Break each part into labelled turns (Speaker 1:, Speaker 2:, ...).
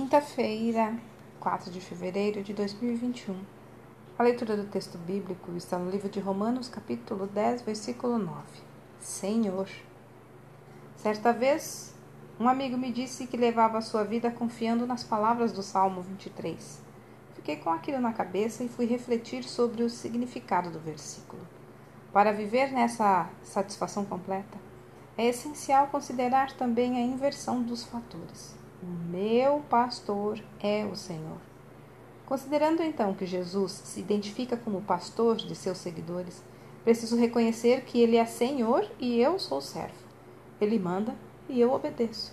Speaker 1: Quinta-feira, 4 de fevereiro de 2021. A leitura do texto bíblico está no livro de Romanos, capítulo 10, versículo 9. Senhor. Certa vez, um amigo me disse que levava a sua vida confiando nas palavras do Salmo 23. Fiquei com aquilo na cabeça e fui refletir sobre o significado do versículo. Para viver nessa satisfação completa, é essencial considerar também a inversão dos fatores. O meu pastor é o Senhor. Considerando então que Jesus se identifica como pastor de seus seguidores, preciso reconhecer que ele é Senhor e eu sou servo. Ele manda e eu obedeço.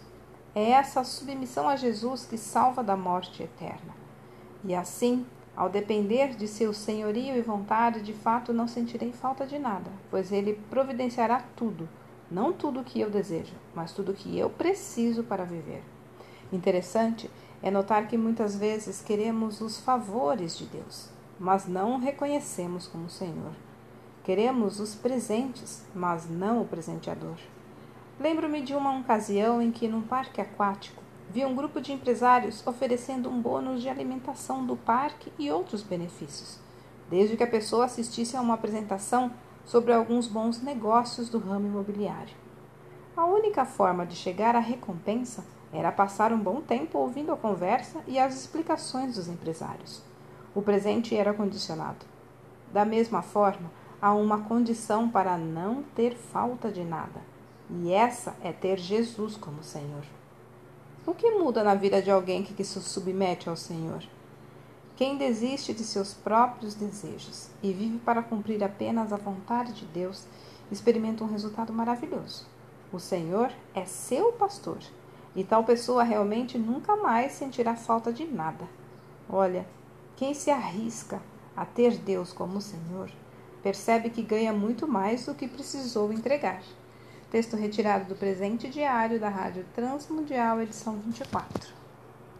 Speaker 1: É essa submissão a Jesus que salva da morte eterna. E assim, ao depender de seu senhorio e vontade, de fato não sentirei falta de nada, pois ele providenciará tudo, não tudo o que eu desejo, mas tudo o que eu preciso para viver. Interessante é notar que muitas vezes queremos os favores de Deus, mas não o reconhecemos como Senhor. Queremos os presentes, mas não o presenteador. Lembro-me de uma ocasião em que, num parque aquático, vi um grupo de empresários oferecendo um bônus de alimentação do parque e outros benefícios, desde que a pessoa assistisse a uma apresentação sobre alguns bons negócios do ramo imobiliário. A única forma de chegar à recompensa era passar um bom tempo ouvindo a conversa e as explicações dos empresários. O presente era condicionado. Da mesma forma, há uma condição para não ter falta de nada, e essa é ter Jesus como Senhor. O que muda na vida de alguém que se submete ao Senhor? Quem desiste de seus próprios desejos e vive para cumprir apenas a vontade de Deus experimenta um resultado maravilhoso. O Senhor é seu pastor e tal pessoa realmente nunca mais sentirá falta de nada. Olha, quem se arrisca a ter Deus como Senhor, percebe que ganha muito mais do que precisou entregar. Texto retirado do presente diário da Rádio Transmundial, edição 24.